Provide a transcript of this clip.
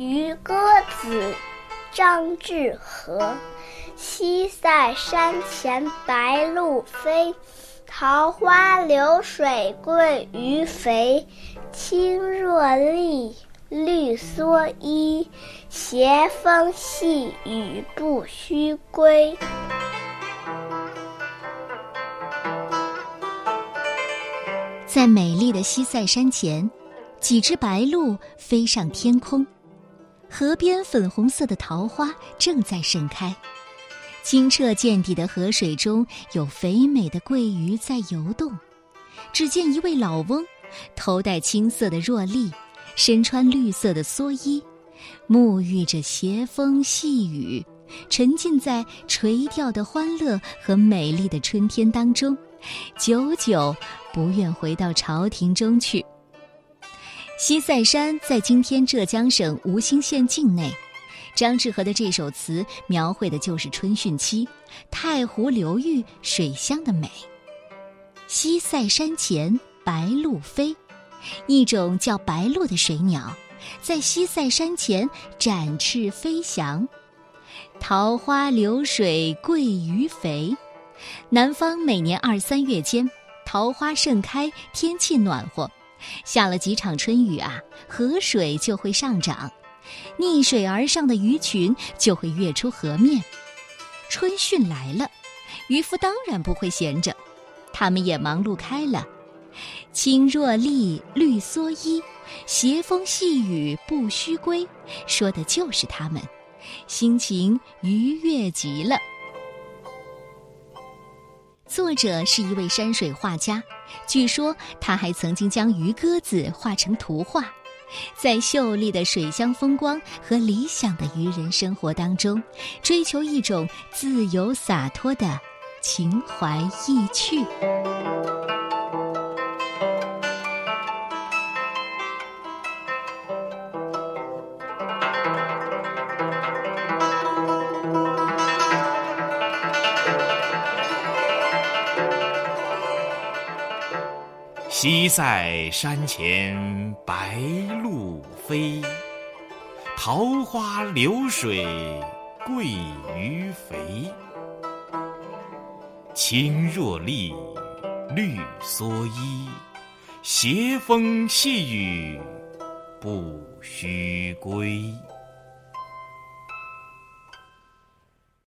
渔歌子，张志和。西塞山前白鹭飞，桃花流水鳜鱼肥。青箬笠，绿蓑衣，斜风细雨不须归。在美丽的西塞山前，几只白鹭飞上天空。河边粉红色的桃花正在盛开，清澈见底的河水中有肥美的鳜鱼在游动。只见一位老翁，头戴青色的箬笠，身穿绿色的蓑衣，沐浴着斜风细雨，沉浸在垂钓的欢乐和美丽的春天当中。久久不愿回到朝廷中去。西塞山在今天浙江省吴兴县境内。张志和的这首词描绘的就是春汛期太湖流域水乡的美。西塞山前白鹭飞，一种叫白鹭的水鸟，在西塞山前展翅飞翔。桃花流水鳜鱼肥。南方每年二三月间，桃花盛开，天气暖和，下了几场春雨啊，河水就会上涨，逆水而上的鱼群就会跃出河面。春汛来了，渔夫当然不会闲着，他们也忙碌开了。青箬笠，绿蓑衣，斜风细雨不须归，说的就是他们，心情愉悦极了。作者是一位山水画家，据说他还曾经将鱼鸽子画成图画，在秀丽的水乡风光和理想的渔人生活当中，追求一种自由洒脱的情怀意趣。西塞山前白鹭飞，桃花流水鳜鱼肥。青箬笠，绿蓑衣，斜风细雨不须归。